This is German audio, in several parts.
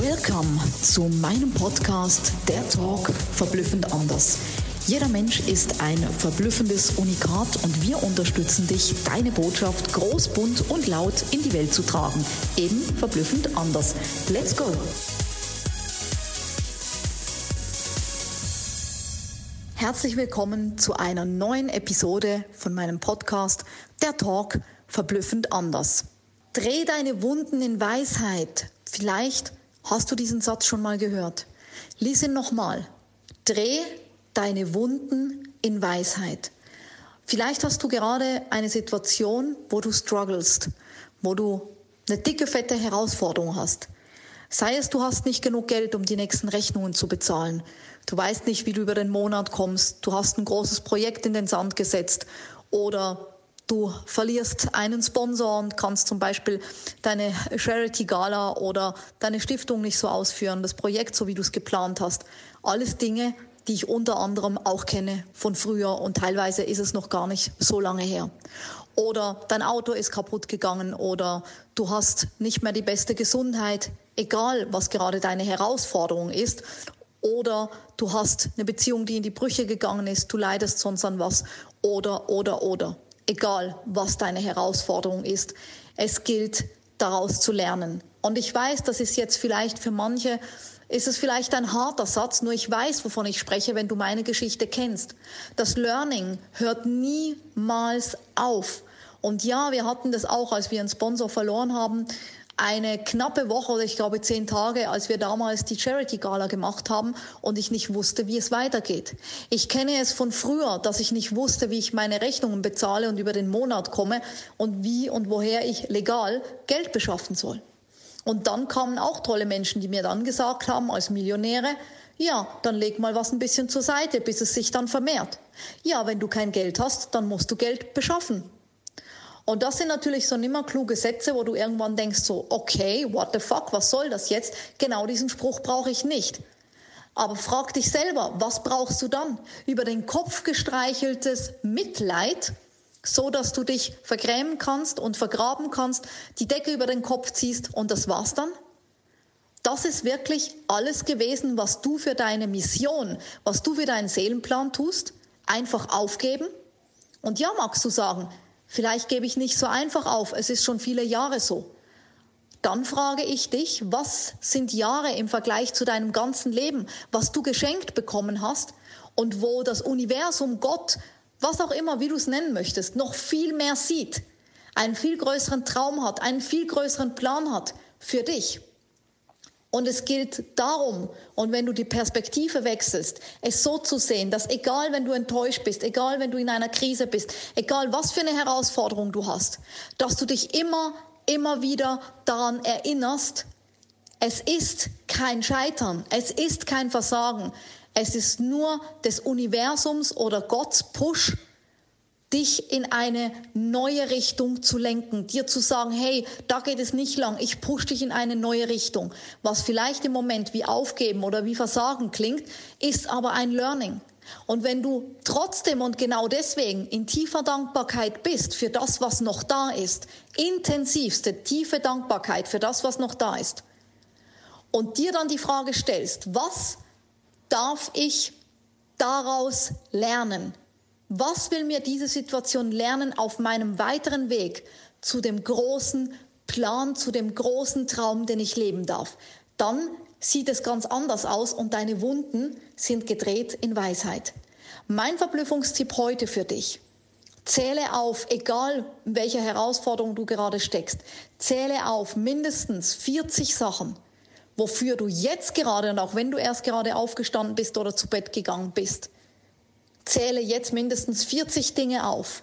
Welcome zu meinem Podcast Der Talk verblüffend anders. Jeder Mensch ist ein verblüffendes Unikat und wir unterstützen dich, deine Botschaft groß, bunt und laut in die Welt zu tragen. Eben verblüffend anders. Let's go! Herzlich willkommen zu einer neuen Episode von meinem Podcast Der Talk verblüffend anders. Dreh deine Wunden in Weisheit. Vielleicht hast du diesen Satz schon mal gehört. Lies ihn nochmal. Dreh deine Wunden in Weisheit. Vielleicht hast du gerade eine Situation, wo du strugglest, wo du eine dicke, fette Herausforderung hast. Sei es, du hast nicht genug Geld, um die nächsten Rechnungen zu bezahlen. Du weißt nicht, wie du über den Monat kommst. Du hast ein großes Projekt in den Sand gesetzt. Oder Du verlierst einen Sponsor und kannst zum Beispiel deine Charity Gala oder deine Stiftung nicht so ausführen, das Projekt so wie du es geplant hast. Alles Dinge, die ich unter anderem auch kenne von früher und teilweise ist es noch gar nicht so lange her. Oder dein Auto ist kaputt gegangen oder du hast nicht mehr die beste Gesundheit, egal was gerade deine Herausforderung ist. Oder du hast eine Beziehung, die in die Brüche gegangen ist, du leidest sonst an was. Oder, oder, oder egal was deine Herausforderung ist. Es gilt daraus zu lernen. Und ich weiß, das ist jetzt vielleicht für manche, ist es vielleicht ein harter Satz, nur ich weiß, wovon ich spreche, wenn du meine Geschichte kennst. Das Learning hört niemals auf. Und ja, wir hatten das auch, als wir einen Sponsor verloren haben eine knappe Woche oder ich glaube zehn Tage, als wir damals die Charity Gala gemacht haben und ich nicht wusste, wie es weitergeht. Ich kenne es von früher, dass ich nicht wusste, wie ich meine Rechnungen bezahle und über den Monat komme und wie und woher ich legal Geld beschaffen soll. Und dann kamen auch tolle Menschen, die mir dann gesagt haben, als Millionäre, ja, dann leg mal was ein bisschen zur Seite, bis es sich dann vermehrt. Ja, wenn du kein Geld hast, dann musst du Geld beschaffen. Und das sind natürlich so nimmer kluge Sätze, wo du irgendwann denkst so, okay, what the fuck, was soll das jetzt? Genau diesen Spruch brauche ich nicht. Aber frag dich selber, was brauchst du dann? Über den Kopf gestreicheltes Mitleid, so dass du dich vergrämen kannst und vergraben kannst, die Decke über den Kopf ziehst und das war's dann? Das ist wirklich alles gewesen, was du für deine Mission, was du für deinen Seelenplan tust? Einfach aufgeben? Und ja, magst du sagen, Vielleicht gebe ich nicht so einfach auf, es ist schon viele Jahre so. Dann frage ich dich, was sind Jahre im Vergleich zu deinem ganzen Leben, was du geschenkt bekommen hast und wo das Universum, Gott, was auch immer, wie du es nennen möchtest, noch viel mehr sieht, einen viel größeren Traum hat, einen viel größeren Plan hat für dich. Und es gilt darum, und wenn du die Perspektive wechselst, es so zu sehen, dass egal wenn du enttäuscht bist, egal wenn du in einer Krise bist, egal was für eine Herausforderung du hast, dass du dich immer, immer wieder daran erinnerst, es ist kein Scheitern, es ist kein Versagen, es ist nur des Universums oder Gottes Push dich in eine neue Richtung zu lenken, dir zu sagen, hey, da geht es nicht lang, ich push dich in eine neue Richtung. Was vielleicht im Moment wie aufgeben oder wie Versagen klingt, ist aber ein Learning. Und wenn du trotzdem und genau deswegen in tiefer Dankbarkeit bist für das, was noch da ist, intensivste, tiefe Dankbarkeit für das, was noch da ist, und dir dann die Frage stellst, was darf ich daraus lernen? Was will mir diese Situation lernen auf meinem weiteren Weg zu dem großen Plan, zu dem großen Traum, den ich leben darf? Dann sieht es ganz anders aus und deine Wunden sind gedreht in Weisheit. Mein Verblüffungstipp heute für dich. Zähle auf, egal welcher Herausforderung du gerade steckst, zähle auf mindestens 40 Sachen, wofür du jetzt gerade und auch wenn du erst gerade aufgestanden bist oder zu Bett gegangen bist, zähle jetzt mindestens 40 Dinge auf,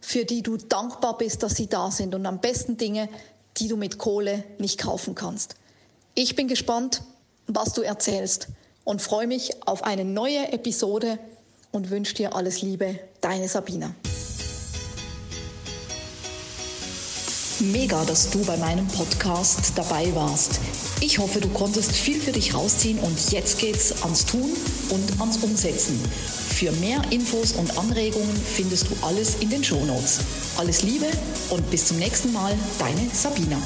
für die du dankbar bist, dass sie da sind und am besten Dinge, die du mit Kohle nicht kaufen kannst. Ich bin gespannt, was du erzählst und freue mich auf eine neue Episode und wünsche dir alles Liebe, deine Sabina. Mega, dass du bei meinem Podcast dabei warst. Ich hoffe, du konntest viel für dich rausziehen und jetzt geht's ans Tun und ans Umsetzen. Für mehr Infos und Anregungen findest du alles in den Shownotes. Alles Liebe und bis zum nächsten Mal, deine Sabina.